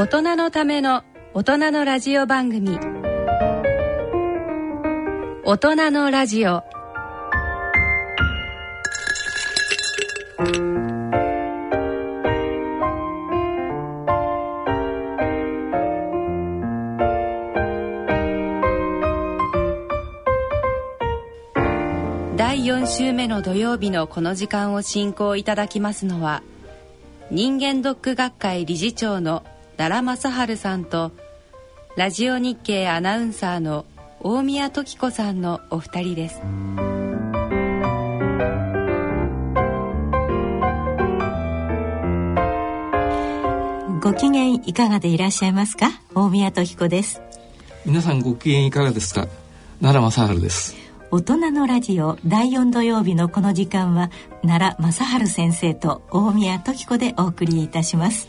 大人のための大人のラジオ番組。大人のラジオ。第4週目の土曜日のこの時間を進行いただきますのは人間ドック学会理事長の奈良正治さんとラジオ日経アナウンサーの大宮時子さんのお二人です。ご機嫌いかがでいらっしゃいますか？大宮時子です。皆さんご機嫌いかがですか？奈良正治です。大人のラジオ第4土曜日のこの時間は奈良正治先生と大宮時子でお送りいたします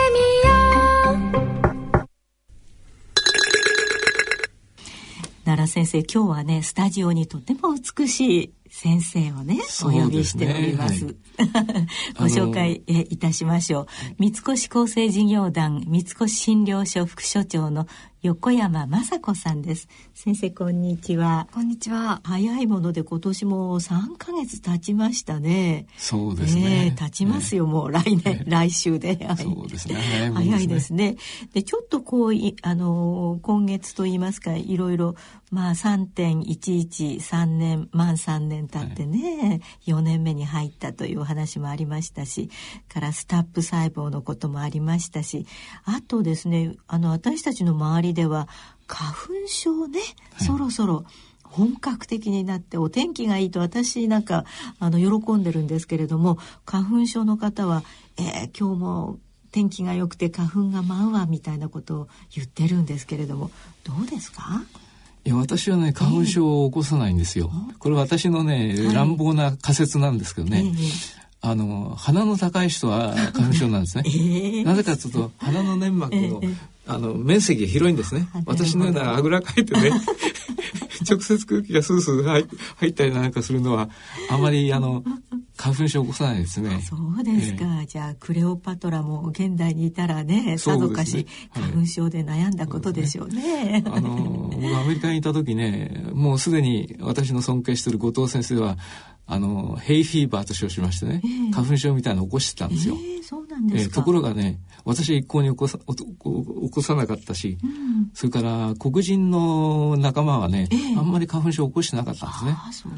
奈良先生今日はねスタジオにとても美しい先生をねお呼びしております。はい ご紹介えいたしましょう。三越厚生事業団三越診療所副所長の横山雅子さんです。先生こんにちは。こんにちは早いもので今年も3ヶ月経ちましたね。そうですねえ経ちますよ、もう来年、来週で。はいそうですね早いですね早いですね。で、ちょっとこう、いあのー、今月と言いますか、いろいろ、まあ3.113年、満3年経ってね、4年目に入ったというお話もありましたし、からスタップ細胞のこともありましたし、あとですね、あの、私たちの周りでは、花粉症ね、そろそろ、本格的になってお天気がいいと私なんかあの喜んでるんですけれども花粉症の方は、えー今日も天気が良くて花粉が舞うわみたいなことを言ってるんですけれどもどうですか？いや私はね花粉症を起こさないんですよ、これ私のね、はい。乱暴な仮説なんですけどね、えあの鼻の高い人は花粉症なんですね、ええ。なぜかというと鼻の粘膜の,、ええあの面積が広いんですね。私のようなあぐらかいてね 直接空気がスースー入入ったりなんかするのはあまりあの花粉症を起こさないですね。そうですか、じゃあクレオパトラも現代にいたらねさぞかし花粉症で悩んだことでしょうね。あの僕アメリカにいた時ねもうすでに私の尊敬している後藤先生はあのヘイフィーバーと称しましてね、ええ花粉症みたいなのを起こしてたんですよ。ええそうなんですか。えーところがね私は一向に起こさ起こさなかったし、うんそれから黒人の仲間はね、ええあんまり花粉症を起こしてなかったんですね。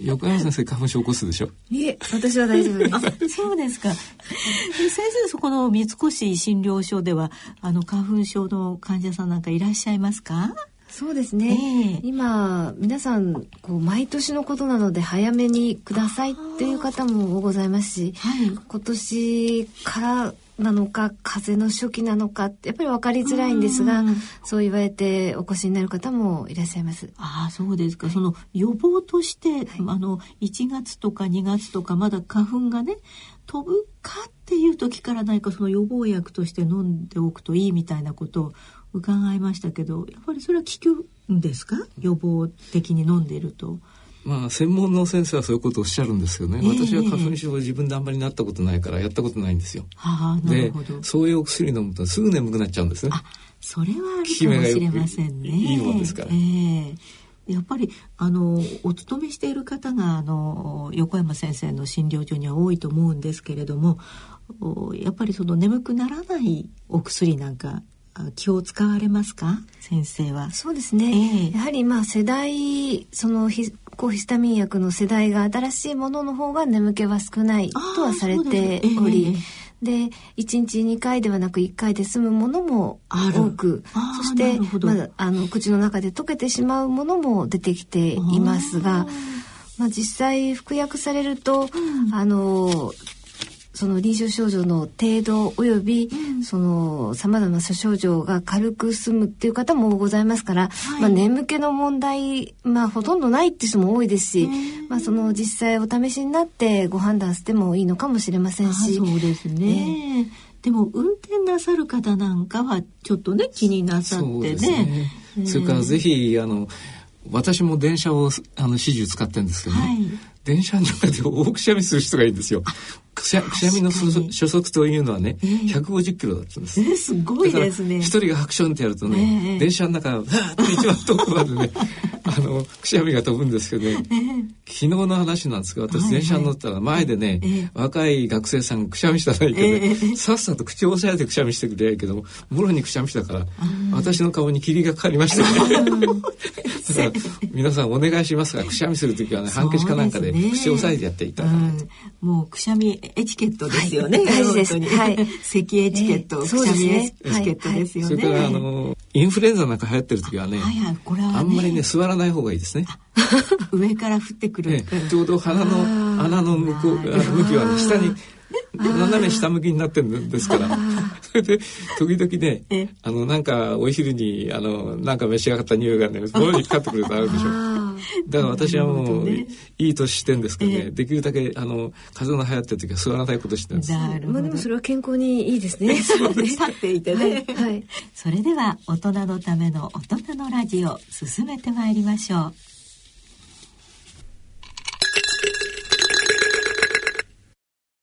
横山先生花粉症起こすでしょいえ私は大丈夫です そうですか。で先生、そこの三越診療所では、あの花粉症の患者さんなんかいらっしゃいますか？そうですね、ええ今皆さんこう毎年のことなので早めにくださいっていう方もございますしはい。今年からなのか風邪の初期なのかってやっぱり分かりづらいんですがうんそう言われてお越しになる方もいらっしゃいます。ああ、そうですか。その予防として、あの1月とか2月とかまだ花粉がね飛ぶかっていう時から何かその予防薬として飲んでおくといいみたいなことを伺いましたけどやっぱりそれは効くんですか？予防的に飲んでいると。まあ専門の先生はそういうことをおっしゃるんですけどね、えー、私は花粉症自分であんまりなったことないからやったことないんですよ。はあ、でそういうお薬飲むとすぐ眠くなっちゃうんですね。あそれはあるかもしれませんね。いいもんですから。えーやっぱりあのお勤めしている方があの横山先生の診療所には多いと思うんですけれどもやっぱりその眠くならないお薬なんか気を使われますか？先生は。そうですね、えー、やはりまあ世代その抗ヒスタミン薬の世代が新しいものの方が眠気は少ないとはされており、で1日2回ではなく1回で済むものも多くそしてまだあの口の中で溶けてしまうものも出てきていますがまあ、実際服薬されると、うん、あのその臨床症状の程度および、うん、その様々な症状が軽く済むっていう方もございますから、はい、まあ眠気の問題まあほとんどないっていう人も多いですし、まあその実際お試しになってご判断してもいいのかもしれませんし、そうですね。でも運転なさる方なんかはちょっとね気になさってね。そ、ね、それからぜひあの私も電車をあの始終使ってるんですけどね、はい、電車の中で大くしゃみする人がいいんですよ。くしゃくしゃみの初速というのはね、えー、150キロだったんです。えー、すごいですね。一人がハクションってやるとね、えー、電車の中、わーって一番遠くまでね、あの、くしゃみが飛ぶんですけどね、え。ー、昨日の話なんですが、私電車に乗ったら前でね、はいはい、若い学生さんがくしゃみしたらいいけどね、さっさと口を押さえてくしゃみしてくれやけども、もろにくしゃみしたから、私の顔に霧がかかりましたね。だから皆さんお願いしますが、くしゃみするときはね、ハンケチかなんかで口を押さえてやっていただかないと。もうくしゃみエチケットですよね。大事です。はい。咳エチケット、くしゃみエチケットですよね。それからあのインフルエンザなんか流行ってる時はね、はいはい、これはあんまりね座らない方がいいですね。上から降ってくる。ちょうど鼻の穴の向こう向きは下に 斜め下向きになってるんですから。それで、時々ね、あの、なんか、お昼に、あの、なんか召し上がった匂いがね、喉にかかってくるとあるでしょ。だから私はもう、ね、いい年してんですけどね、できるだけ、あの、風邪の流行ってる時は座らないことしてるんです。まあでもそれは健康にいいですね。そうね。立っていてね。はい。それでは、大人のための大人のラジオ、進めてまいりましょう。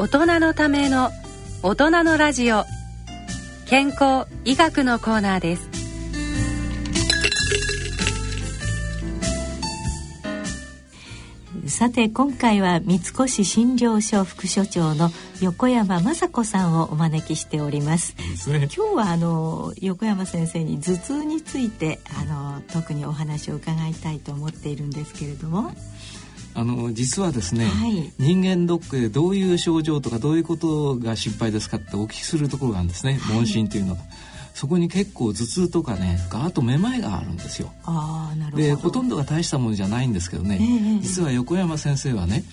大人のための大人のラジオ健康医学のコーナーですさて今回は三越診療所副所長の横山雅子さんをお招きしております。すね、今日はあの横山先生に頭痛についてあの特にお話を伺いたいと思っているんですけれども。あの実はですね、はい、人間ドックでどういう症状とかどういうことが心配ですかってお聞きするところがあるんですね、はい、問診というのが。そこに結構頭痛とかねガーッとめまいがあるんですよ。あなるほど。でほとんどが大したものじゃないんですけどね、えー、実は横山先生はね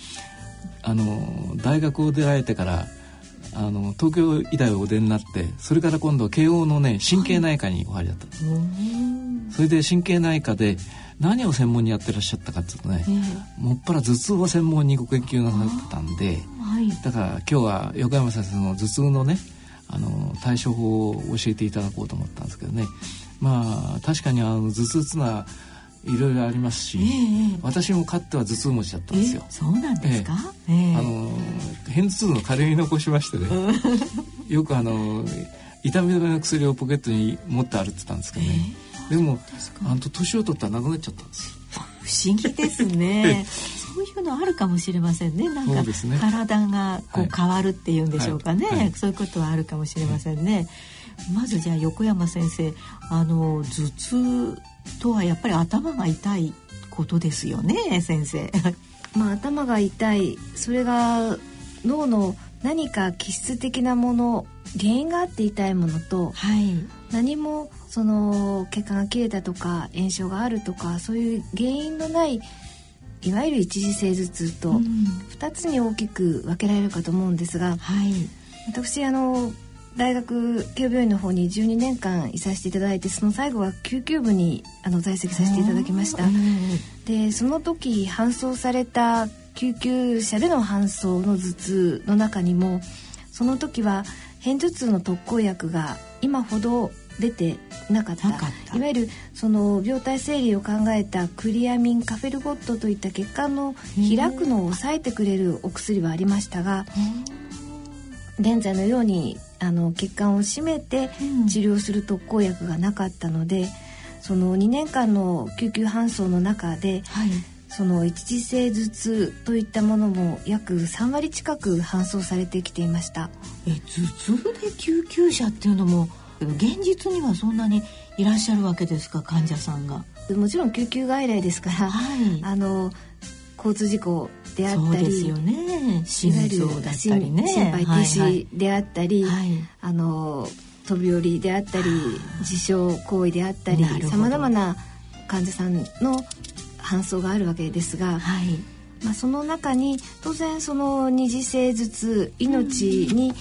あの大学を出られてからあの東京医大をお出になってそれから今度は慶応のね神経内科にお入りだった、はい、それで神経内科で何を専門にやってらっしゃったかっていうとね、えー、もっぱら頭痛を専門にご研究なさってたんで、はい、だから今日は横山先生の頭痛のねあの対処法を教えていただこうと思ったんですけどね。まあ確かにあの頭痛っていうのはいろいろありますし、えー、私もかっては頭痛持ちだったんですよ。えー、そうなんですか、えー、あの片頭痛の軽い残しましてね。よくあの痛み止めの薬をポケットに持って歩いてたんですけどね、でもあの年を取ったらなくなっちゃったんです。不思議ですね。そういうのあるかもしれませんね。なんか、ね、体がこう変わるっていうんでしょうかね、はい。はい、そういうことはあるかもしれませんね、まずじゃあ横山先生あの頭痛とはやっぱり頭が痛いことですよね先生。まあ頭が痛い。それが脳の何か気質的なもの原因があって痛いものと、はい、何もその血管が切れたとか炎症があるとかそういう原因のないいわゆる一時性頭痛と2つに大きく分けられるかと思うんですが、はい、私あの大学慶応病院の方に12年間いさせていただいてその最後は救急部にあの在籍させていただきました。でその時搬送された救急車での搬送の頭痛の中にもその時は片頭痛の特効薬が今ほど出てなかった。いわゆるその病態整理を考えたクリアミンカフェルゴットといった血管の開くのを抑えてくれるお薬はありましたが現在のようにあの血管を締めて治療する特効薬がなかったので、その2年間の救急搬送の中で、はい、その一時性頭痛といったものも約3割近く搬送されてきていました。え頭痛で救急車っていうのも現実にはそんなにいらっしゃるわけですか患者さんが。もちろん救急外来ですから、はい、あの交通事故であったりですよね。心臓だったりね。心肺停止であったり、はいはい、あの飛び降りであったり自傷行為であったりさまざまな患者さんの搬送があるわけですが、はい、まあ、その中に当然その二次性頭痛命に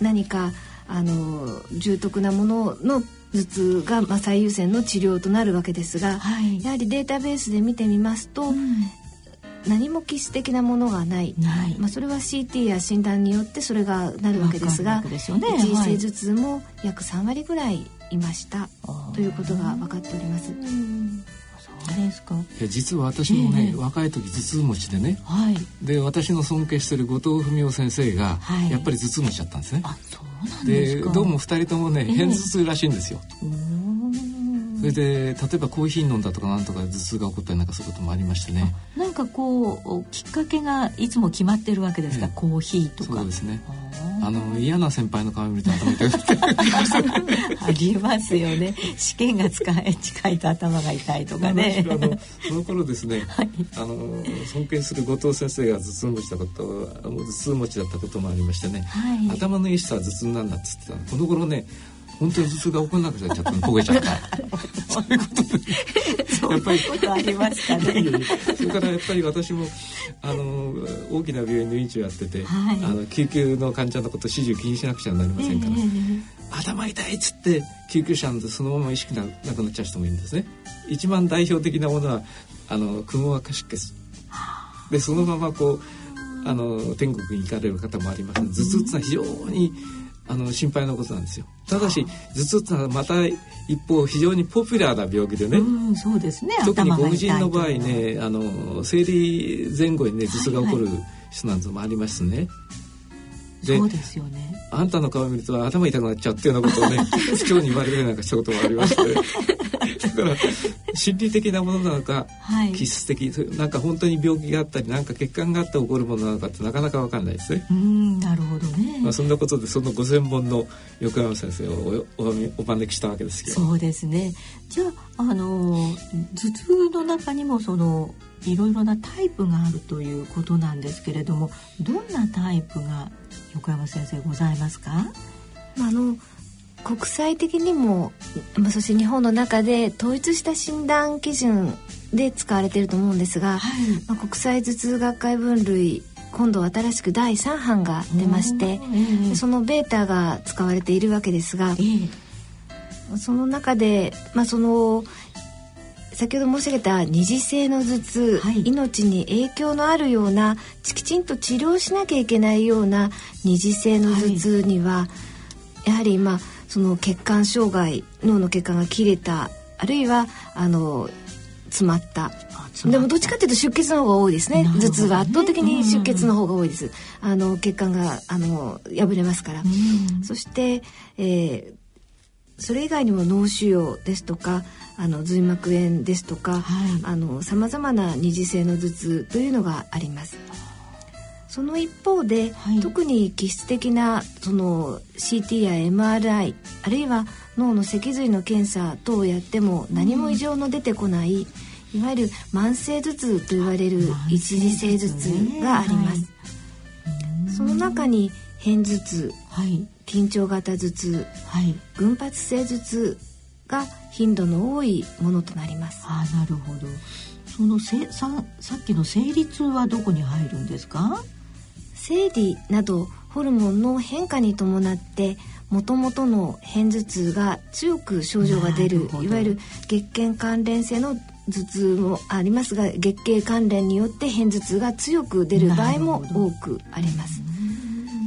何か、あの重篤なものの頭痛がまあ最優先の治療となるわけですが、はい、やはりデータベースで見てみますと、うん、何も基質的なものがない。まあ、それは CT や診断によってそれがなるわけですが、ね、一次性頭痛も約3割ぐらいいました、はい、ということが分かっております。ですか？いや実は私もね、えー、若い時頭痛持ちでね、はい、で私の尊敬してる後藤文夫先生が、はい、やっぱり頭痛持ちだったんですね。あそうなんでどうも二人ともね片頭痛らしいんですよ。えーそれで例えばコーヒー飲んだとかなんとか頭痛が起こったりなんかそういうこともありましてね。なんかこうきっかけがいつも決まってるわけですか、えコーヒーとか。そうですね。あの嫌な先輩の顔見ると頭痛くありますよね。試験が使え近いと頭が痛いとかね。あのその頃ですね、はい、あの尊敬する後藤先生が頭痛持ちだこと頭痛持ちだったこともありましてね、はい、頭のいい人は頭痛なんだっつってたこの頃ね本当に頭痛が起こらなくなっちゃった焦げちゃった。そういうことで。やっぱりことありましたね。それからやっぱり私もあの大きな病院の院長やってて、はい、あの救急の患者のこと始終気にしなくちゃなりませんから、えー、頭痛いっつって救急車でそのまま意識ななくなっちゃう人もいるんですね。一番代表的なものはあのくも膜下出血。でそのままこうあの天国に行かれる方もあります。頭痛ってのは非常にあの心配なことなんですよただし頭痛ってのはまた一方非常にポピュラーな病気でね、うん、そうですね特にご婦人の場合ねあの生理前後にね頭痛が起こる人なんぞもありますね、はいはいそうですよねあんたの顔見ると頭痛くなっちゃうっていうようなことをね 市長に言われるなんかしたこともありまして。だから心理的なものなのか、はい、気質的なんか本当に病気があったりなんか血管があって起こるものなのかってなかなか分かんないですね。うんなるほどね、まあ、そんなことでそのご専門の横山先生をおおお招きしたわけですけど。そうですね。じゃあ、あの頭痛の中にもそのいろいろなタイプがあるということなんですけれどもどんなタイプが横山先生ございますか？あの国際的にも、まあ、そして日本の中で統一した診断基準で使われていると思うんですが、はい、まあ、国際頭痛学会分類今度新しく第3版が出まして、えー、そのベータが使われているわけですが、えー、その中で、まあ、その先ほど申し上げた二次性の頭痛、はい、命に影響のあるようなきちんと治療しなきゃいけないような二次性の頭痛には、はい、やはりまあその血管障害脳の血管が切れたあるいはあの詰まった。でもどっちかっていうと出血の方が多いですね。頭痛は圧倒的に出血の方が多いです、あの血管があの破れますから、そして、えー、それ以外にも脳腫瘍ですとかあの髄膜炎ですとか、さまざまな二次性の頭痛というのがあります。その一方で、はい、特に気質的なその CT や MRI あるいは脳の脊髄の検査等をやっても何も異常の出てこない、うん、いわゆる慢性頭痛と言われる一次性頭痛があります。その中に片頭痛、はい、緊張型頭痛、はい、群発性頭痛が頻度の多いものとなります。あなるほど。そのせささっきの生理痛はどこに入るんですか？生理などホルモンの変化に伴ってもともとの片頭痛が強く症状が出るいわゆる月経関連性の頭痛もありますが月経関連によって片頭痛が強く出る場合も多くあります。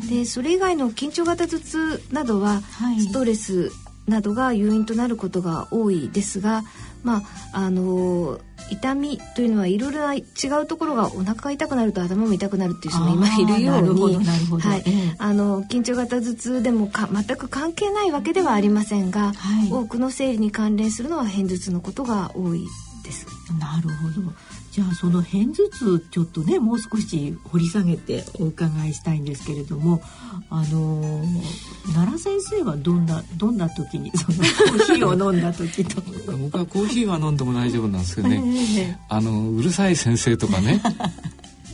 でそれ以外の緊張型頭痛などは、ストレスなどが誘因となることが多いですが、まああの痛みというのはいろいろな違うところがお腹が痛くなると頭も痛くなるっていう人も今いるように、はい、あの緊張型頭痛でもか全く関係ないわけではありませんが、はい、多くの生理に関連するのは片頭痛のことが多いです。なるほど。じゃあその片頭痛ちょっとねもう少し掘り下げてお伺いしたいんですけれどもあの奈良先生はどんなどんな時にそのコーヒーを飲んだ時と 僕はコーヒーは飲んでも大丈夫なんですけどね。あのうるさい先生とかね。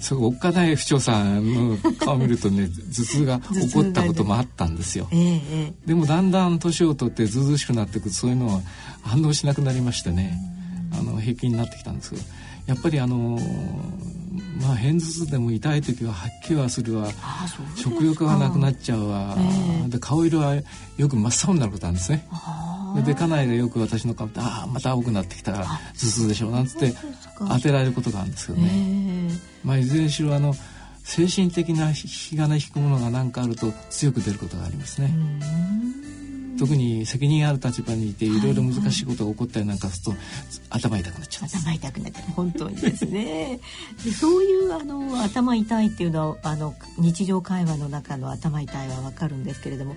そうおっかない不調さんの顔見るとね頭痛が起こったこともあったんですよ、ええ、でもだんだん年を取ってずうずうしくなってくるそういうのは反応しなくなりましてね。あの平均になってきたんですけどやっぱりあのまあ片頭痛でも痛い時は吐き気はするわ。食欲がなくなっちゃうわ、えー、で顔色はよく真っ青になることなんですね。で家内がよく私の顔って「ああまた青くなってきたから頭痛でしょ」なんつって当てられることがあるんですけどね。えー、まあいずれにしろあの精神的な引き金引くものが何かあると強く出ることがありますね。特に責任ある立場にいていろいろ難しいことが起こったりなんかすると、頭痛くなっちゃう。頭痛くなって本当にですね。でそういうあの頭痛いっていうのはあの日常会話の中の頭痛いはわかるんですけれども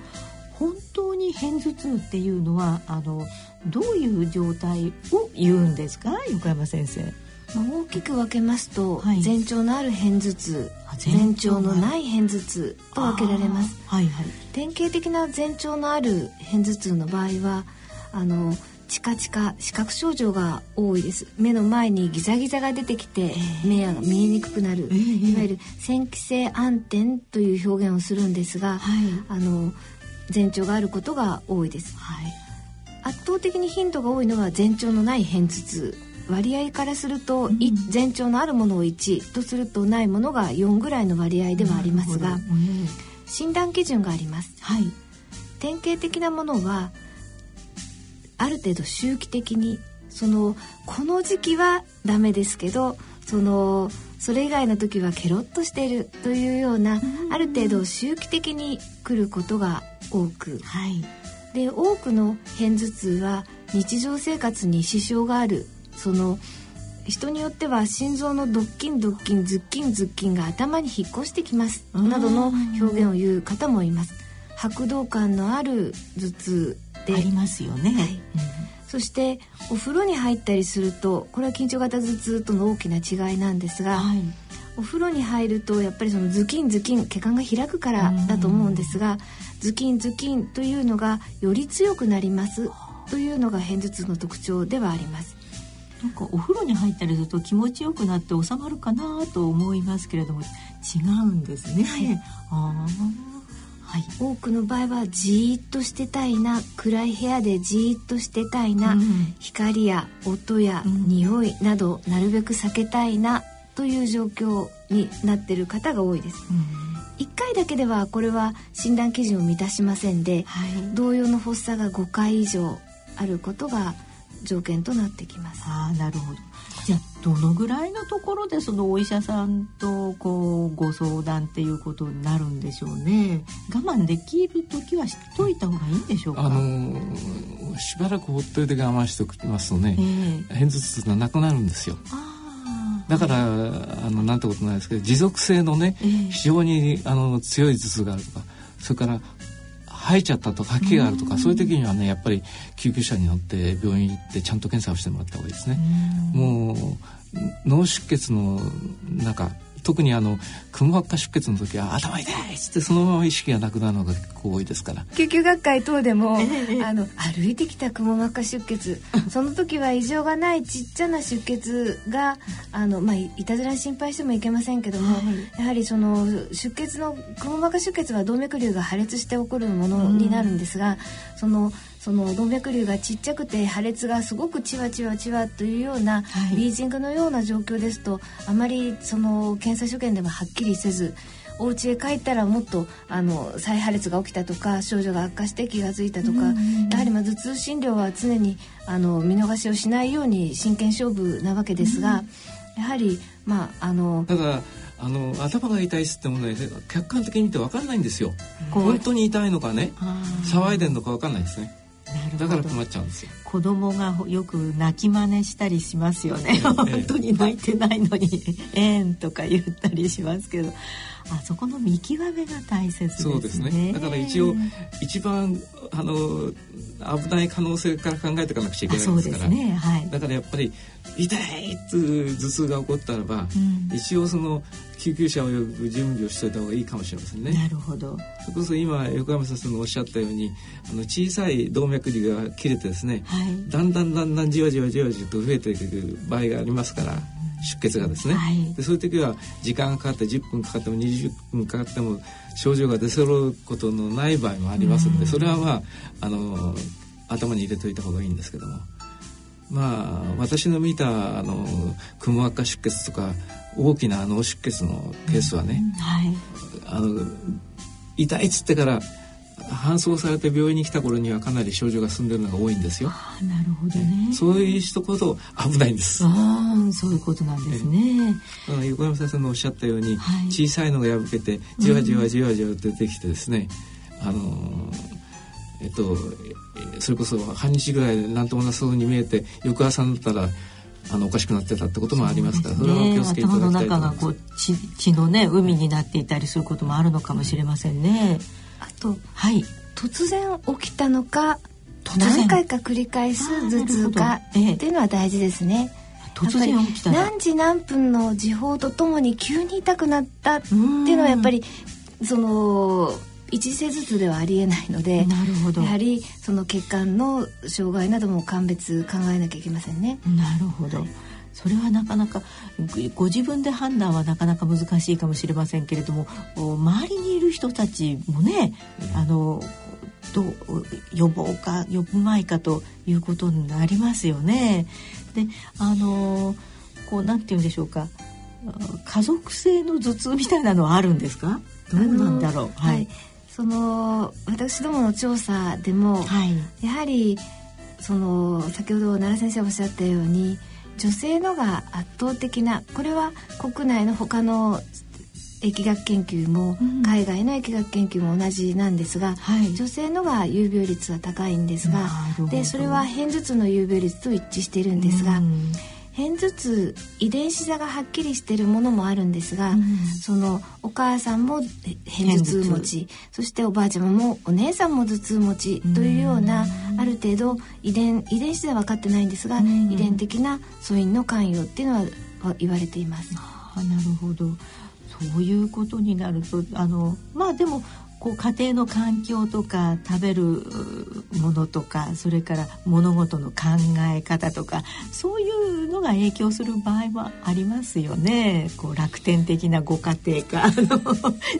本当に片頭痛っていうのはあのどういう状態を言うんですか？横山先生。大きく分けますと、はい、前兆のある片頭痛前兆のない片頭痛と分けられます、はいはい、典型的な前兆のある片頭痛の場合はあのチカチカ視覚症状が多いです。目の前にギザギザが出てきて目が見えにくくなる、えー、いわゆる線気性暗転という表現をするんですが、はい、あの前兆があることが多いです、はい、圧倒的に頻度が多いのは前兆のない片頭痛割合からすると、うん、前兆のあるものを1とするとないものが4ぐらいの割合ではありますが、診断基準があります、はい、典型的なものはある程度周期的にそのこの時期はダメですけどそのそれ以外の時はケロッとしているというような、ある程度周期的に来ることが多く、はい、で多くの片頭痛は日常生活に支障があるその人によっては心臓のドッキンドッキンズッキンズッキンが頭に引っ越してきます。などの表現を言う方もいます。拍動感のある頭痛で。ありますよね、はい、そしてお風呂に入ったりするとこれは緊張型頭痛との大きな違いなんですが、はい、お風呂に入るとやっぱりそのズキンズキン血管が開くからだと思うんですがズキンズキンというのがより強くなりますというのが片頭痛の特徴ではありますなんかお風呂に入ったりすると気持ちよくなって収まるかなと思いますけれども違うんですね。はい、あはい、多くの場合はじーっとしてたいな暗い部屋でじーっとしてたいな、うん、光や音や匂いなどなるべく避けたいなという状況になっている方が多いです。うん、1回だけではこれは診断基準を満たしませんで、はい、同様の発作が5回以上あることが条件となってきます。あなるほど。じゃあどのぐらいのところでそのお医者さんとこうご相談っていうことになるんでしょうね。我慢できる時はしといた方がいいんでしょうか？あのー、しばらくほっといて我慢しておきますとね、えー、片頭痛がなくなるんですよ。だから、あのなんてことないですけど持続性のね、えー、非常にあの強い頭痛があるとかそれから吐いちゃったとか吐き気があるとかそういう時にはねやっぱり救急車に乗って病院行ってちゃんと検査をしてもらった方がいいですね。もう脳出血の中特にあのくも膜下出血の時は頭痛いっつってそのまま意識がなくなるのが結構多いですから。救急学会等でも、あの歩いてきたくも膜下出血その時は異常がないちっちゃな出血があの、まあ、いたずらに心配してもいけませんけども、はい、やはりその出血のくも膜下出血は動脈瘤が破裂して起こるものになるんですが、そのその動脈瘤がちっちゃくて破裂がすごくチワチワチワというような、はい、ビージングのような状況ですとあまりその検査所見でもはっきりせずお家へ帰ったらもっとあの再破裂が起きたとか症状が悪化して気が付いたとか、やはりまあ頭痛診療は常にあの見逃しをしないように真剣勝負なわけですが、やはりまああのただあの頭が痛いっつってもね客観的に見て分かんないんですよ。本当に痛いのかね騒いでんのか分かんないですねだから困っちゃうんですよ。子供がよく泣き真似したりしますよね、ええ、本当に泣いてないのに「ええん」とか言ったりしますけどあそこの見極めが大切ですね。そうですね。だから一応一番あの危ない可能性から考えていかなくちゃいけないですから。ねはい、だからやっぱり痛いっていう頭痛が起こったらば、うん、一応その救急車を呼ぶ準備をしておいた方がいいかもしれませんね。なるほど。それこそ今横山先生のおっしゃったように、あの小さい動脈瘤が切れてですね、はい、だんだんだんだんじわじわじわじわと増えていく場合がありますから。出血がですね、はい、でそういう時は時間がかかって10分かかっても20分かかっても症状が出揃うことのない場合もありますのでそれはまああの頭に入れといた方がいいんですけども。まあ私の見たあのくも膜下出血とか大きな脳出血のケースはね、はい、あの痛いっつってから搬送されて病院に来た頃にはかなり症状が進んでるのが多いんですよ。あなるほどね。そういう人こそ危ないんです。ああ、そういうことなんですね。え横山先生のおっしゃったように、はい、小さいのが破けてじわじわじわじわ出てきてですね、うん、あのえっとそれこそ半日ぐらいで何ともなそうに見えて翌朝になったらあのおかしくなってたってこともありますからそ、ね,、れは気をつけていただきたいと思います。頭の中がこう血血のね海になっていたりすることもあるのかもしれませんね。あと、はい、突然起きたのか何回か繰り返す頭痛かっていうのは大事ですね。突然起きた何時何分の時報とともに急に痛くなったっていうのはやっぱりその一時性頭痛ではありえないのでなるほど。やはりその血管の障害なども鑑別考えなきゃいけませんね。なるほど、はいそれはなかなかご自分で判断はなかなか難しいかもしれませんけれども周りにいる人たちもね、うん、あのどう予防か予防前かということになりますよね。であのこうなんて言うんでしょうか。家族性の頭痛みたいなのはあるんですか？どうなんだろう、はい、その私どもの調査でも、はい、やはりその先ほど奈良先生おっしゃったように女性のが圧倒的なこれは国内の他の疫学研究も、海外の疫学研究も同じなんですが、はい、女性のが有病率は高いんですがでそれは片頭痛の有病率と一致しているんですが、片頭痛遺伝子差がはっきりしているものもあるんですが、うん、そのお母さんも片頭痛持ちそしておばあちゃまもお姉さんも頭痛持ちというような、うん、ある程度遺伝遺伝子では分かってないんですが、うん、遺伝的な素因の関与っていうのは言われています。あなるほど。そういうことになるとあのまあでもこう家庭の環境とか食べるものとかそれから物事の考え方とかそういうのが影響する場合もありますよねこう楽天的なご家庭か あの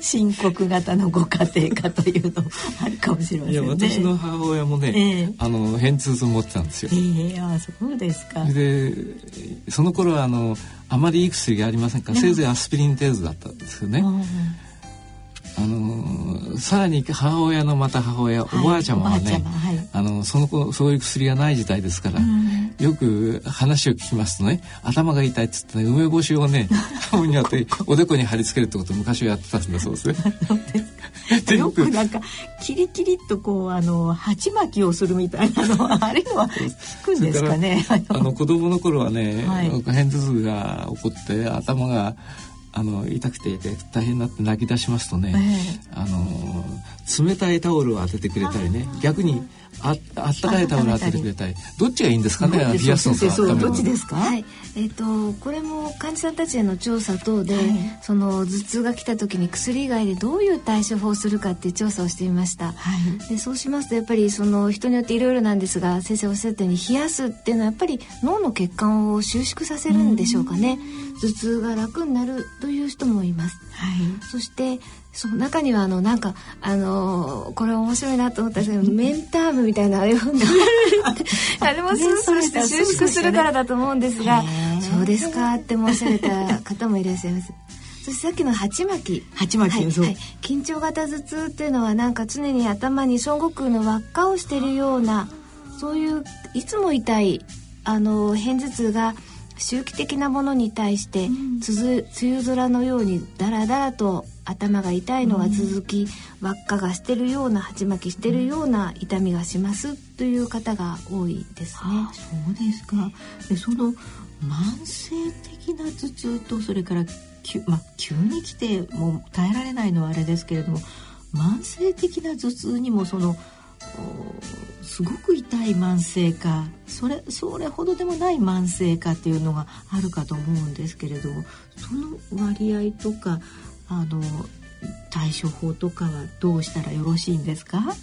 深刻型のご家庭かというのもあるかもしれませんね。いや私の母親もね、えー、あの偏頭痛持ってたんですよ。えー、あそうですか。でその頃はあのあまりいい薬がありませんから、せいぜいアスピリン程度だったんですよね。あのさらに母親のまた母親、はい、おばあちゃまはね、はい、あのその子そういう薬がない時代ですから、うん、よく話を聞きますとね頭が痛いっつって、ね、梅干しをね 顔に当ておでこに貼り付けるってことを昔はやってたんだそうですね。よくなんかキリキリとこうあの鉢巻きをするみたいなの あれは聞くんですかね。あの子供の頃はね、はい、片頭痛が起こって頭があの痛くて大変になって泣き出しますとね、えー、あの冷たいタオルを当ててくれたりね逆にああったかいタオル当ててくれたりどっちがいいんですかね冷やすのとどっちですか？はい。えっ、ー、とこれも患者さんたちへの調査等で、はい、その頭痛が来た時に薬以外でどういう対処法をするかっていう調査をしてみました、はい、でそうしますとやっぱりその人によっていろいろなんですが先生おっしゃったように冷やすっていうのはやっぱり脳の血管を収縮させるんでしょうかね頭痛が楽になるという人もいます、はい、そしてその中にはあのなんかあのこれ面白いなと思ったんですけど メンタームみたいなあれをあれもスースーして収縮するからだと思うんですが「そうですか」って申し上げた方もいらっしゃいます。そしてさっきの鉢巻。き鉢巻き、はい、はい、緊張型頭痛っていうのはなんか常に頭に孫悟空の輪っかをしてるようなそういういつも痛いあの片頭痛が周期的なものに対して、うん、梅雨空のようにダラダラと頭が痛いのが続き、輪っかがしてるような鉢巻きしてるような痛みがしますという方が多いですね。そうですか。でその慢性的な頭痛とそれから急,、まあ、急に来てもう耐えられないのはあれですけれども慢性的な頭痛にもそのすごく痛い慢性化。それそれほどでもない慢性化っていうのがあるかと思うんですけれどもその割合とかあの対処法とかはどうしたらよろしいんですか？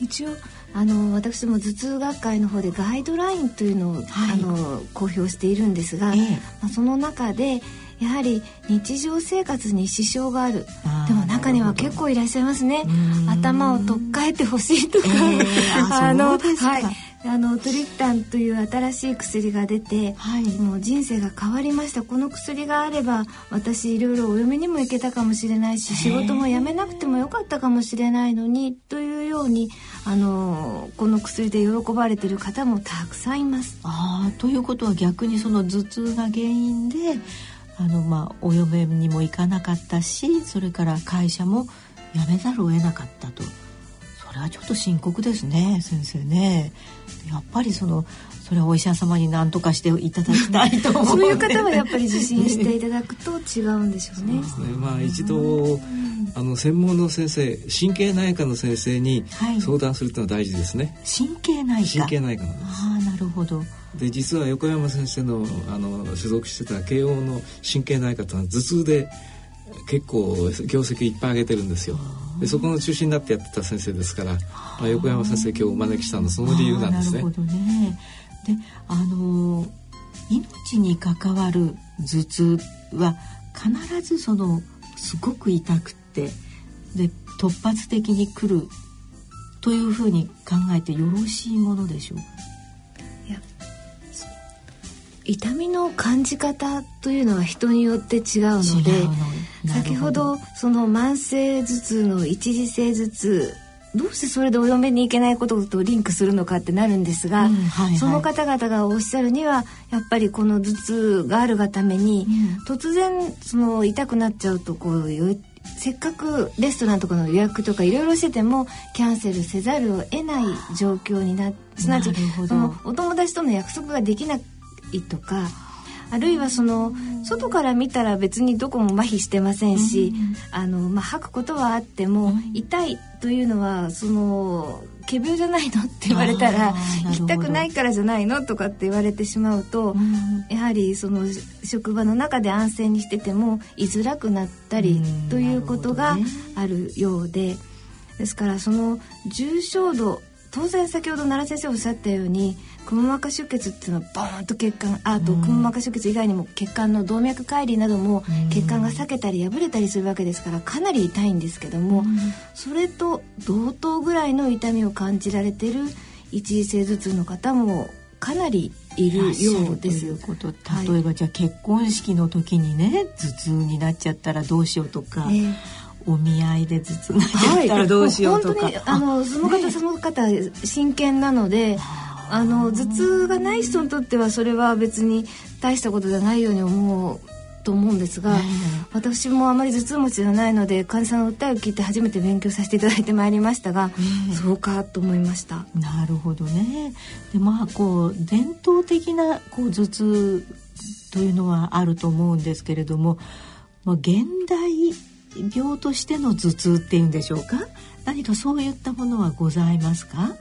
一応あの私も頭痛学会の方でガイドラインというのを、はい、あの公表しているんですが、ええ、まあ、その中でやはり日常生活に支障がある。でも中には結構いらっしゃいますね。頭を取っ替えてほしいとか、えー、あのはい。あのトリプタンという新しい薬が出て、はい、もう人生が変わりました。この薬があれば私いろいろお嫁にも行けたかもしれないし仕事も辞めなくてもよかったかもしれないのにというようにあのこの薬で喜ばれている方もたくさんいます。あということは逆にその頭痛が原因であのまあお嫁にも行かなかったしそれから会社も辞めざるを得なかったとそれはちょっと深刻ですね先生ねやっぱりそのそれはお医者様に何とかしていただきたいと思うそういう方はやっぱり受診していただくと違うんでしょうね。そうですねまあ一度あの専門の先生神経内科の先生に相談するというのは大事ですね。はい、神経内科神経内科なんです。ああなるほど。で実は横山先生のあの所属してた慶応の神経内科というのは頭痛で結構業績いっぱい上げてるんですよ。でそこの中心になってやってた先生ですから、まあ、横山先生今日お招きしたのその理由なんですね。ねであの命に関わる頭痛は必ずそのすごく痛くてで突発的に来るというふうに考えてよろしいものでしょうか？痛みの感じ方というのは人によって違うので先ほどその慢性頭痛の一時性頭痛どうしてそれでお嫁に行けないこととリンクするのかってなるんですが、うんはいはい、その方々がおっしゃるにはやっぱりこの頭痛があるがために、うん、突然その痛くなっちゃうとこうせっかくレストランとかの予約とかいろいろしててもキャンセルせざるを得ない状況になすなわちそのお友達との約束ができないとかあるいはその外から見たら別にどこも麻痺してませんし、あのまあ、吐くことはあっても、痛いというのはその仮病じゃないのって言われたら行きたくないからじゃないのとかって言われてしまうと、やはりその職場の中で安静にしてても居づらくなったりということがあるようで、ですからその重症度当然先ほど奈良先生おっしゃったようにくも膜下出血っていうのはボーンと血管あとくも膜下出血以外にも血管の動脈解離なども血管が裂けたり破れたりするわけですからかなり痛いんですけどもそれと同等ぐらいの痛みを感じられてる一時性頭痛の方もかなりいるようです。例えば、じゃあ結婚式の時にね頭痛になっちゃったらどうしようとか。えーお見合いで頭痛がっちゃったらどうしようとか、はい、あの その方、その方真剣なのであの頭痛がない人にとってはそれは別に大したことじゃないように思うと思うんですが、私もあまり頭痛持ちじゃないので患者さんの訴えを聞いて初めて勉強させていただいてまいりましたが、そうかと思いました。なるほどね。でまあこう伝統的なこう頭痛というのはあると思うんですけれども、まあ、現代病としての頭痛っていうんでしょうか？何かそういったものはございますか？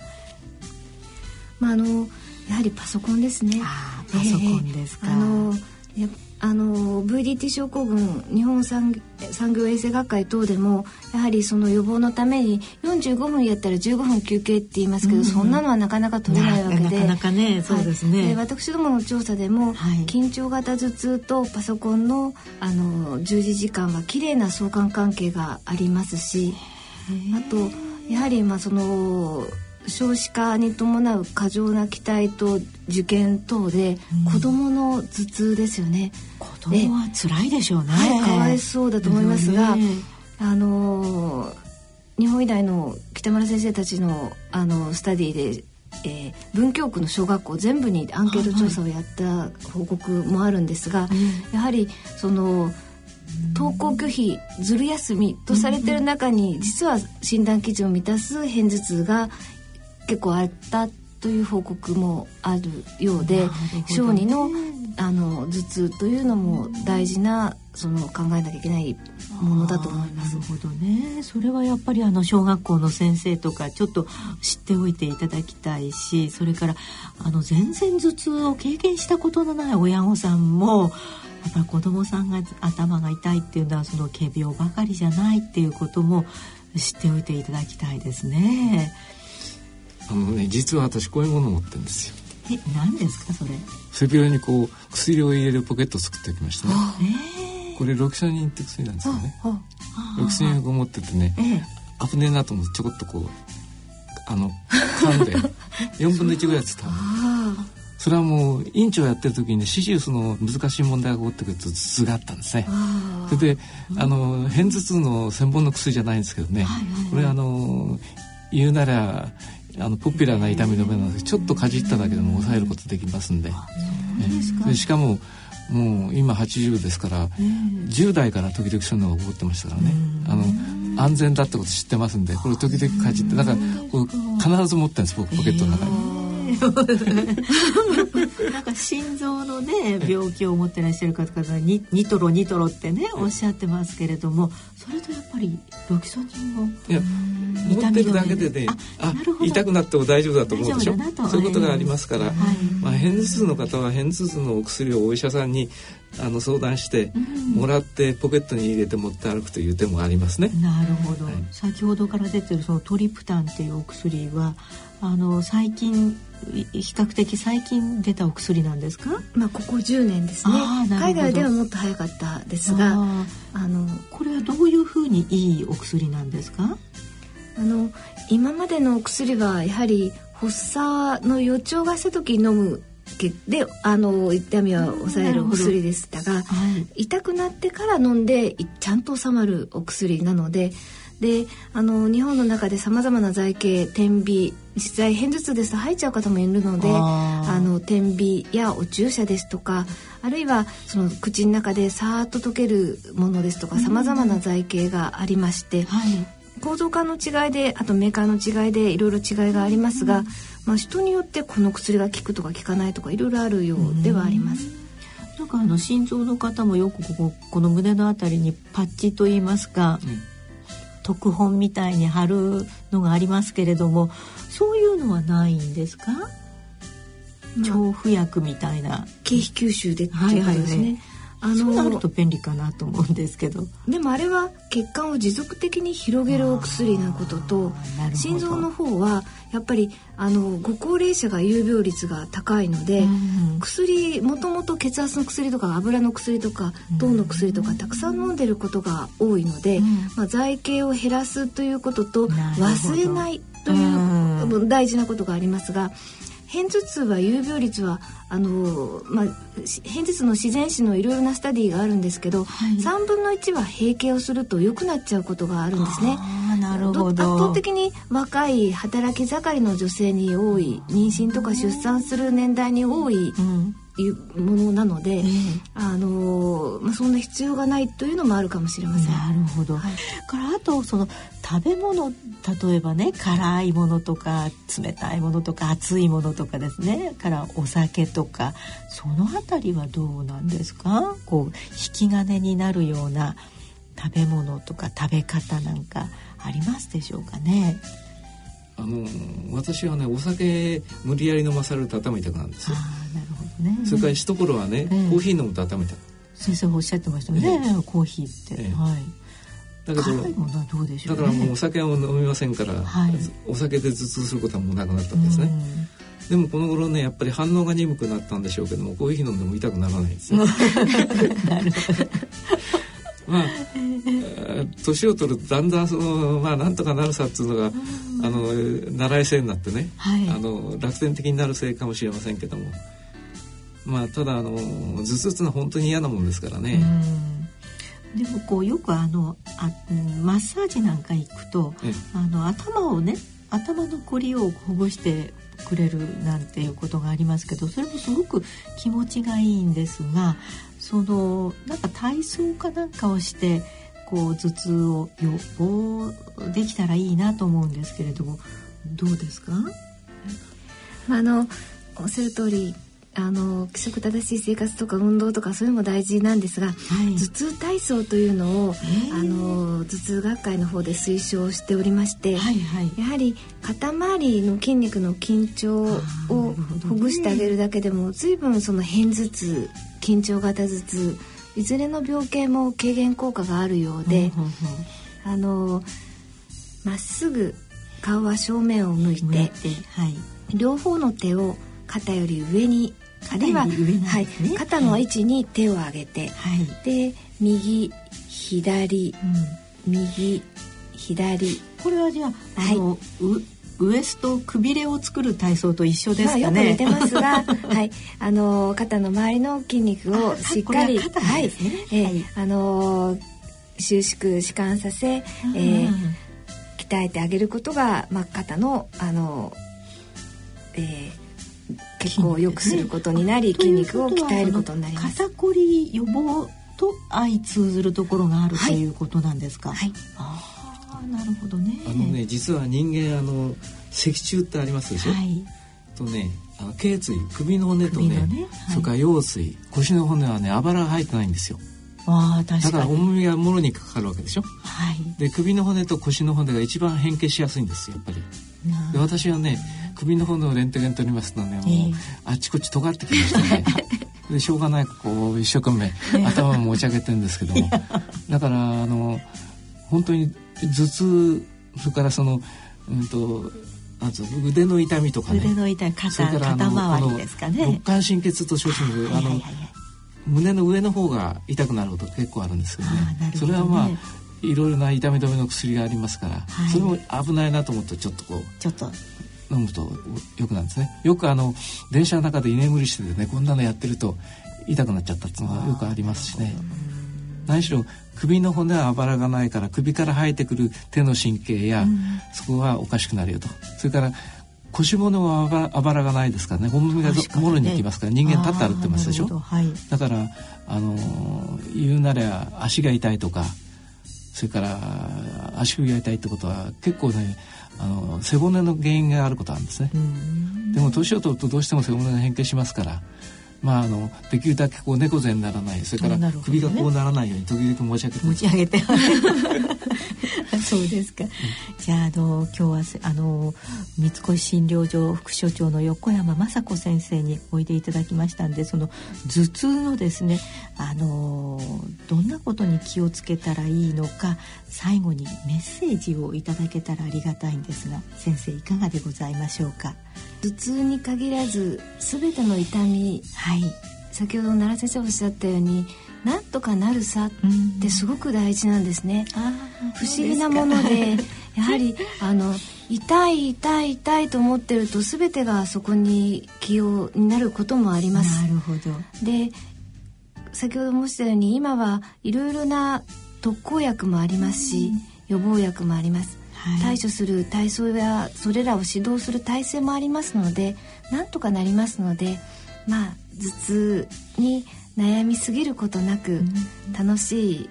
まああのやはりパソコンですね。あパソコンですか。えー、あのやあの VDT 症候群日本産産業衛生学会等でもやはりその予防のために45分やったら15分休憩って言いますけど、うん、そんなのはなかなか取れないわけで。なかなかねそうですね、はい、私どもの調査でも、はい、緊張型頭痛とパソコンのあの従事時間は綺麗な相関関係がありますしあとやはりまあその少子化に伴う過剰な期待と受験等で、子どもの頭痛ですよね。子供は辛いでしょうね。はい、かわいそうだと思いますが、あの日本医大の北村先生たちのあのスタディで、えー、文京区の小学校全部にアンケート調査をやった報告もあるんですが、はいはい、やはりその登校拒否ずる休みとされてる中に、実は診断基準を満たす片頭痛が結構あったという報告もあるようで、小児のあの頭痛というのも大事なその考えなきゃいけないものだと思います。なるほどね。それはやっぱりあの小学校の先生とかちょっと知っておいていただきたいし、それからあの全然頭痛を経験したことのない親御さんもやっぱり子供さんが頭が痛いっていうのはその仮病ばかりじゃないっていうことも知っておいていただきたいですね。あのね実は私こういうものを持ってるんですよ。え何ですかそれ？背広にこう薬を入れるポケットを作っておきましたね、これロキソニンって薬なんですよね。ロキソニンを持っててね、危ねえなと思ってちょこっとこうあの 噛んで4分の1ぐらいつったそれはもう院長やってる時にねシシウスの難しい問題が起こってくると頭痛があったんですね。それであの片頭痛の専門の薬じゃないんですけどね、これあの言うならあのポピュラーな痛み止めなのでちょっとかじっただけでも抑えることできますんで。でしかももう今80ですから、10代から時々そういうのが起こってましたからね、あの安全だってこと知ってますんでこれ時々かじってだからこれ必ず持ってるんです僕ポケットの中に。なんか心臓のね病気を持ってらっしゃる方々にニトロニトロってねおっしゃってますけれどもそれとやっぱりロキソニンをいや持ってるだけでねあ痛くなっても大丈夫だと思うでしょ？そういうことがありますから、はい、まあ、片頭痛の方は片頭痛のお薬をお医者さんにあの相談して、もらってポケットに入れて持って歩くという手もありますね。なるほど、はい、先ほどから出てるそのトリプタンっていうお薬はあの最近比較的最近出たお薬なんですか？まあここ10年ですね。海外ではもっと早かったですが、あのこれはどういうふうにいいお薬なんですか？あの今までのお薬はやはり発作の予兆がした時に飲むであの痛みは抑えるお薬でしたが、はい、痛くなってから飲んでちゃんと収まるお薬なのでであの日本の中でさまざまな剤系点鼻実際片頭痛ですと吐いちゃう方もいるのであの点鼻やお注射ですとかあるいはその口の中でさーっと溶けるものですとかさまざまな剤系がありまして、はい、構造化の違いであとメーカーの違いでいろいろ違いがありますが、まあ、人によってこの薬が効くとか効かないとかいろいろあるようではあります。なんかあの心臓の方もよくこここの胸のあたりにパッチと言いますか、うん特本みたいに貼るのがありますけれどもそういうのはないんですか、調布薬みたいな。経費吸収でっていうことですね、はいはいあのそうなると便利かなと思うんですけど。でもあれは血管を持続的に広げるお薬なことと心臓の方はやっぱりあのご高齢者が有病率が高いので、うん、薬もともと血圧の薬とか油の薬とか糖の薬とかたくさん飲んでることが多いので、うん、まあ、剤形を減らすということと忘れないという大事なことがありますが片頭痛は有病率はあの、まあ、片頭痛の自然史のいろいろなスタディがあるんですけど、はい、3分の1は閉経をすると良くなっちゃうことがあるんですね。なるほど圧倒的に若い働き盛りの女性に多い妊娠とか出産する年代に多い、うん、いうものなので、えー、あのまあ、そんな必要がないというのもあるかもしれません。なるほど、はい、からあとその食べ物例えばね辛いものとか冷たいものとか熱いものとかですね。からお酒とかその辺りはどうなんですか？こう引き金になるような食べ物とか食べ方なんかありますでしょうかね？あの私はねお酒無理やり飲まされると頭痛くなるんですよ。なるほどね。それから一頃はね、えー、コーヒー飲むと頭痛く。先生おっしゃってましたね、えー、コーヒーって。えー、はい。だけど、だからもうお酒は飲みませんから、はい、お酒で頭痛することはもうなくなったんですね。でもこの頃ねやっぱり反応が鈍くなったんでしょうけどもコーヒー飲んでも痛くならないですよ。なるほど。まあ年を取るとだんだんそのまあなんとかなるさっつうのが、あの習い性になってね、はい、あの楽天的になるせいかもしれませんけども。まあただあの頭痛ってのは本当に嫌なもんですからね。でもこうよくあのあマッサージなんか行くとあの頭をね頭のこりをほぐしてくれるなんていうことがありますけどそれもすごく気持ちがいいんですがそのなんか体操かなんかをしてこう頭痛を予防できたらいいなと思うんですけれどもどうですか、あ、あのおっしゃる通りあの規則正しい生活とか運動とかそういうのも大事なんですが、はい、頭痛体操というのを、あの頭痛学会の方で推奨しておりまして、はいはい、やはり肩周りの筋肉の緊張をほぐしてあげるだけでも随分その片頭痛緊張型頭痛いずれの病気も軽減効果があるようで、あのまっすぐ顔は正面を向いて、はい、両方の手を肩より上にあるいは、ね、はい、肩の位置に手を上げて、はい、で右左、うん、右左。これはじゃあはい、ウエストくびれを作る体操と一緒ですかね？まあ、よく似てますが、はい、あの肩の周りの筋肉をしっかり、ははい、えー、あの収縮弛緩させ、えー、鍛えてあげることが、まあ、肩のあの、えー、血行を良くすることになり、筋肉を鍛えることになります。肩こり予防と相通ずるところがあるということなんですか？はい。ああ、なるほどね。あのね、実は人間あの脊柱ってありますでしょ？はい。とね、あの頸椎、首の骨とね、ねはい、それから腰椎、腰の骨はね、あばらが入ってないんですよ。あ確かだから重みがもろにかかるわけでしょ？はい。で首の骨と腰の骨が一番変形しやすいんですよやっぱり。で私はね首の骨をレントゲン取りますとねもう、あっちこっち尖ってきましたね。でしょうがないこう一生懸命頭を持ち上げてるんですけども。だからあの本当に頭痛それからそのうんとあと腕の痛みとかね。腕の痛み肩それから肩周りですかね。肋間神経と称するあの、胸の上の方が痛くなること結構あるんですけどね、ね、それはまあいろいろな痛み止めの薬がありますから、はい、それも危ないなと思ってちょっとこうちょっと。飲むとよくなんですね。よくあの電車の中で居眠りしててねこんなのやってると痛くなっちゃったっていうのがよくありますしね。何しろ首の骨はあばらがないから首から生えてくる手の神経や、そこはおかしくなるよと。それから腰骨はあばらがないですからね。本物がもろにいきますから人間立って歩ってますでしょ、はい、だからあの言うなれば足が痛いとかそれから足首が痛いってことは結構ねあの背骨の原因があることなんですね。でも年を取るとどうしても背骨が変形しますからまあ、あのできるだけこう猫背にならないそれから首がこうならないように時々持ち上げて持ち上げて。そうですか、うん、じゃああの今日はあの三越診療所副所長の横山雅子先生においでいただきましたんでその頭痛のですねあのどんなことに気をつけたらいいのか最後にメッセージをいただけたらありがたいんですが先生いかがでございましょうか？頭痛に限らず全ての痛み、はい、先ほど奈良先生おっしゃったようになんとかなるさってすごく大事なんですね。うん、不思議なもので やはりあの痛い痛い痛いと思ってると全てがそこに起用になることもあります。なるほど。で先ほど申したように今はいろいろな特効薬もありますし、予防薬もあります。対処する体操やそれらを指導する体制もありますのでなんとかなりますのでまあ頭痛に悩みすぎることなく、楽しい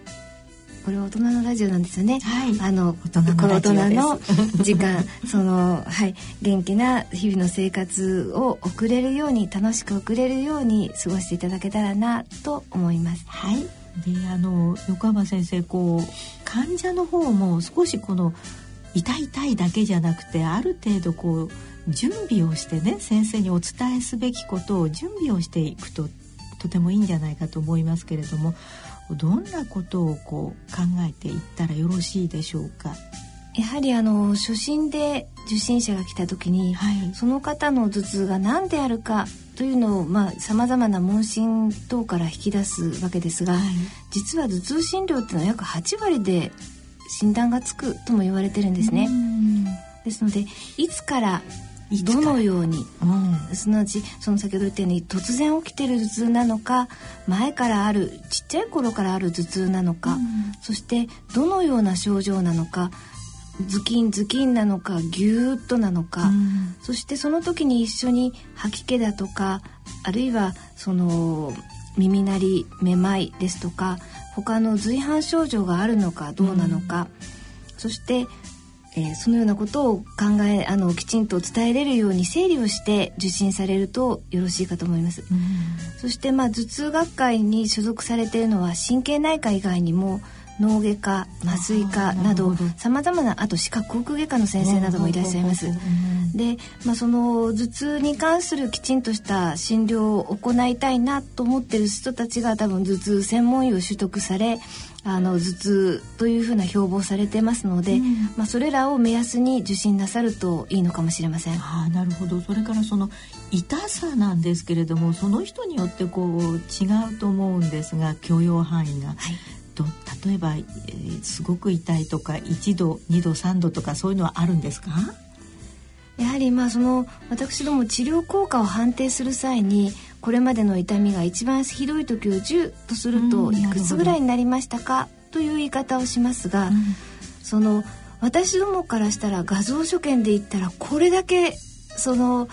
これは大人のラジオなんですよね。はい。あの大人の時間、そのはい元気な日々の生活を送れるように楽しく送れるように過ごしていただけたらなと思います。はい。であの横山先生こう患者の方も少しこの痛い痛いだけじゃなくてある程度こう準備をしてね先生にお伝えすべきことを準備をしていくととてもいいんじゃないかと思いますけれどもどんなことをこう考えていったらよろしいでしょうか？やはりあの初診で受診者が来た時に、はい、その方の頭痛が何であるかというのをさまざ、まな問診等から引き出すわけですが、はい、実は頭痛診療っていうのは約8割で診断がつくとも言われてるんですね。ですのでいつから？どのように、うん、すなわちその先ほど言ったように突然起きてる頭痛なのか前からあるちっちゃい頃からある頭痛なのか、うん、そしてどのような症状なのかズキンズキンなのかギューッとなのか、うん、そしてその時に一緒に吐き気だとかあるいはその耳鳴りめまいですとか他の随伴症状があるのかどうなのか、そしてえー、そのようなことを考えあのきちんと伝えれるように整理をして受診されるとよろしいかと思います。そしてまあ頭痛学会に所属されているのは神経内科以外にも脳外科麻酔科などさまざまなあと歯科口腔外科の先生などもいらっしゃいます。で、まあ、その頭痛に関するきちんとした診療を行いたいなと思ってる人たちが多分頭痛専門医を取得されあの頭痛というふうな標榜されてますので、うん、まあ、それらを目安に受診なさるといいのかもしれません。あなるほどそれからその痛さなんですけれどもその人によってこう違うと思うんですが許容範囲が。はいと例えば、えー、すごく痛いとか1度2度3度とかそういうのはあるんですか？やはりまあその私ども治療効果を判定する際にこれまでの痛みが一番ひどい時を10とするといくつぐらいになりましたか？という言い方をしますが、うん、その私どもからしたら画像所見で言ったらこれだけその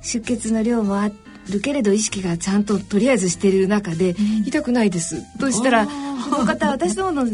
出血の量もあるけれど意識がちゃんととりあえずしている中で、うん、痛くないです。としたらこの方私どもの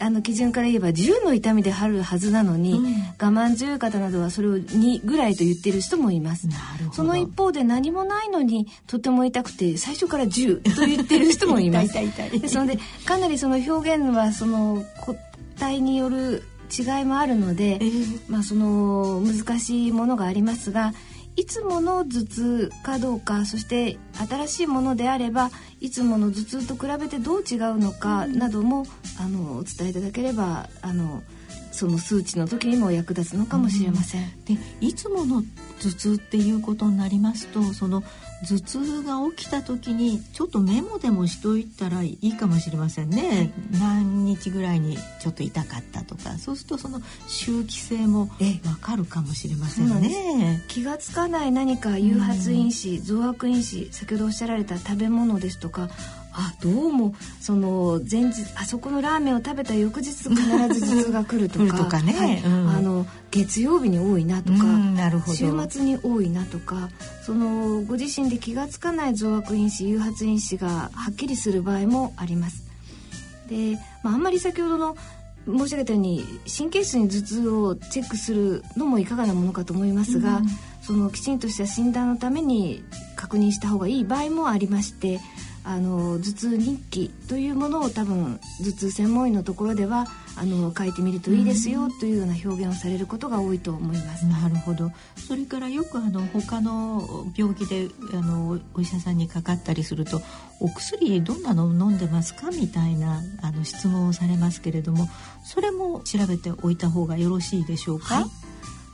あの基準から言えば10の痛みであるはずなのに、うん、我慢強い方などはそれを2ぐらいと言ってる人もいます。その一方で何もないのにとても痛くて最初から10と言ってる人もいます。ですのでかなりその表現はその個体による違いもあるので、えー、まあその難しいものがありますがいつもの頭痛かどうかそして新しいものであればいつもの頭痛と比べてどう違うのかなども、あのお伝えいただければあのその数値の時にも役立つのかもしれません。うん、でいつもの頭痛っていうことになりますとその頭痛が起きた時にちょっとメモでもしといたらいいかもしれませんね、何日ぐらいにちょっと痛かったとか。そうするとその周期性もわかるかもしれませんね。気がつかない何か誘発因子、増悪因子先ほどおっしゃられた食べ物ですとかあどうもその前日あそこのラーメンを食べた翌日必ず頭痛が来るとかとかね、はい。うん、あの月曜日に多いなとか、なるほど。週末に多いなとかそのご自身で気が付かない増悪因子誘発因子がはっきりする場合もあります。で、まあ、あんまり先ほどの申し上げたように神経質に頭痛をチェックするのもいかがなものかと思いますが、うん、そのきちんとした診断のために確認した方がいい場合もありましてあの頭痛日記というものを多分頭痛専門医のところではあの書いてみるといいですよというような表現をされることが多いと思います。なるほど。それからよくあの他の病気であのお医者さんにかかったりするとお薬どんなの飲んでますか？みたいなあの質問をされますけれども、それも調べておいた方がよろしいでしょうか？はい、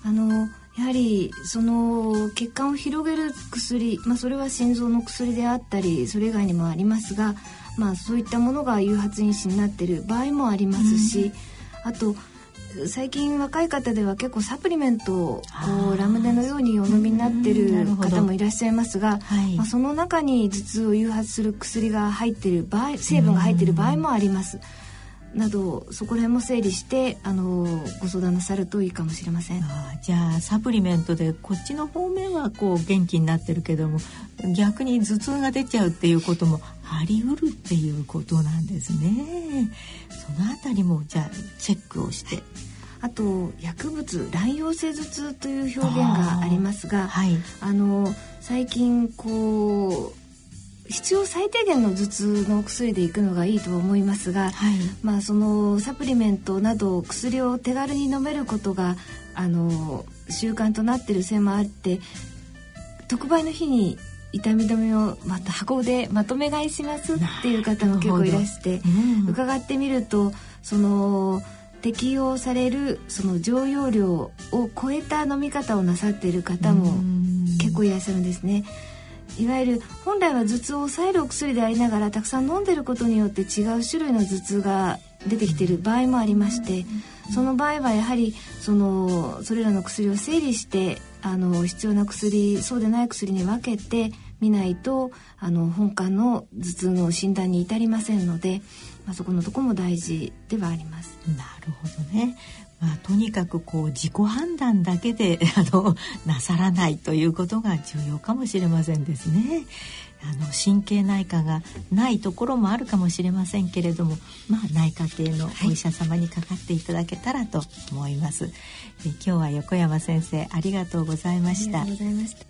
あのやはりその血管を広げる薬、まあ、それは心臓の薬であったりそれ以外にもありますが、まあ、そういったものが誘発因子になっている場合もありますし、うん、あと最近若い方では結構サプリメントをラムネのようにお飲みになってる方もいらっしゃいますが、はい、まあ、その中に頭痛を誘発する薬が入っている場合成分が入っている場合もあります。などそこら辺も整理してあのご相談なさるといいかもしれません。あじゃあサプリメントでこっちの方面はこう元気になってるけども逆に頭痛が出ちゃうっていうこともあり得るっていうことなんですね。そのあたりもじゃあチェックをして。あと薬物乱用性頭痛という表現がありますがあ、はい、あの最近こう必要最低限の頭痛の薬でいくのがいいと思いますが、はい、まあそのサプリメントなど薬を手軽に飲めることがあの習慣となっているせいもあって特売の日に痛み止めをまた箱でまとめ買いしますっていう方も結構いらして、うん、伺ってみるとその適用されるその常用量を超えた飲み方をなさっている方も結構いらっしゃるんですね。いわゆる本来は頭痛を抑えるお薬でありながらたくさん飲んでることによって違う種類の頭痛が出てきている場合もありましてその場合はやはりそのそれらの薬を整理してあの必要な薬そうでない薬に分けて見ないとあの本館の頭痛の診断に至りませんので、まあ、そこのとこも大事ではあります。なるほどねまあ、とにかくこう自己判断だけで あのなさらないということが重要かもしれませんですね。あの神経内科がないところもあるかもしれませんけれども、まあ、内科系のお医者様にかかっていただけたらと思います。はい、え今日は横山先生ありがとうございました。ありがとうございました。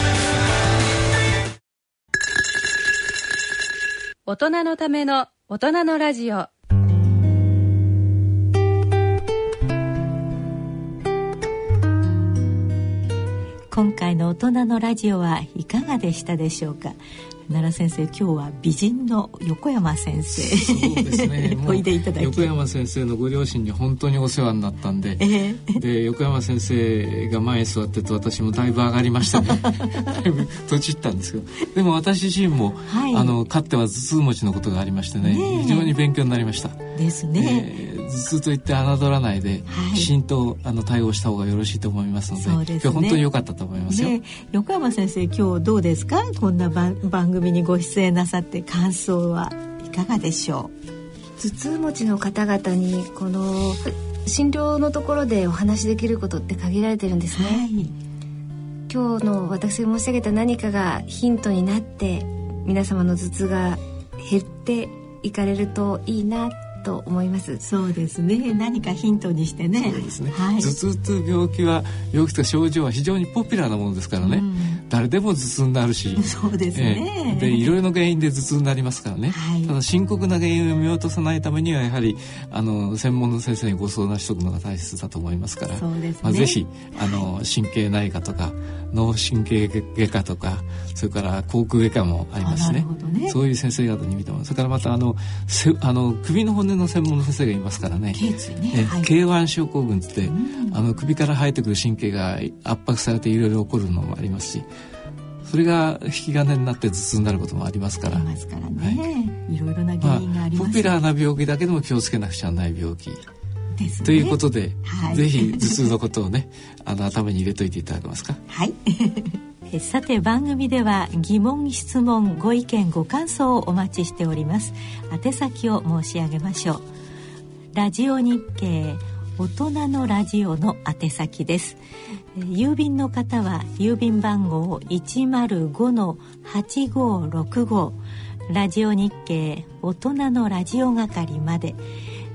人のための大人のラジオ。今回の大人のラジオはいかがでしたでしょうか？奈良先生今日は美人の横山先生。そうですね。おいでいただき。横山先生のご両親に本当にお世話になったんで、えー、で横山先生が前に座ってて私もだいぶ上がりましたね。だいぶとちったんですけど。でも私自身も、はい、あのかつては頭痛持ちのことがありましてね、ね、非常に勉強になりましたですね、えー、頭痛といって侮らないで、はい、きちんとあの対応した方がよろしいと思いますのでそうです、ね、今日本当に良かったと思いますよ、ね、横山先生今日どうですか？こんな番番組にご出演なさって感想はいかがでしょう？頭痛持ちの方々にこの診療のところでお話しできることって限られてるんですね、はい、今日の私が申し上げた何かがヒントになって皆様の頭痛が減っていかれるといいなと思います。そうですね。何かヒントにしてね。そうですね、はい、頭痛という病気は病気と症状は非常にポピュラーなものですからね、うん、誰でも頭痛になるし。そうですね、えー、でいろいろな原因で頭痛になりますからね、はい、ただ深刻な原因を見落とさないためにはやはりあの専門の先生にご相談しておくのが大切だと思いますから。そうです、ね、まあ、ぜひあの神経内科とか脳神経外科とかそれから口腔外科もありますね、ね、そういう先生方に見てもそれからまたあのせあの首の骨の専門の先生がいますからね頸椎ね、はい、K1 症候群って、うん、あの首から生えてくる神経が圧迫されていろいろ起こるのもありますしそれが引き金になって頭痛になることもありますから。ますからね。はい、いろいろな原因があります、まあ、ポピュラーな病気だけでも気をつけなくちゃない病気。ね、ということで、はい、ぜひ頭痛のことをねあの頭に入れといていただけますか。はいさて番組では疑問質問ご意見ご感想をお待ちしております。宛先を申し上げましょう。ラジオ日経大人のラジオの宛先です。郵便の方は郵便番号105-8565ラジオ日経大人のラジオ係まで。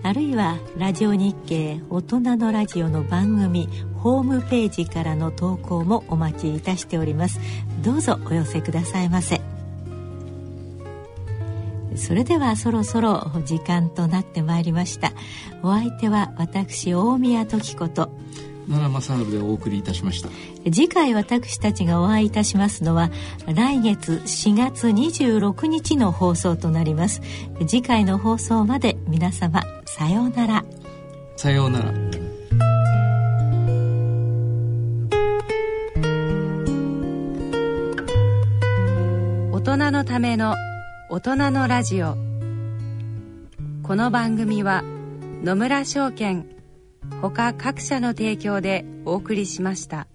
あるいはラジオ日経大人のラジオの番組ホームページからの投稿もお待ちいたしております。どうぞお寄せくださいませ。それではそろそろ時間となってまいりました。お相手は私大宮時子と奈良正治でお送りいたしました。次回私たちがお会いいたしますのは来月4月26日の放送となります。次回の放送まで皆様さようなら。さようなら。大人のための大人のラジオ。この番組は野村証券他各社の提供でお送りしました。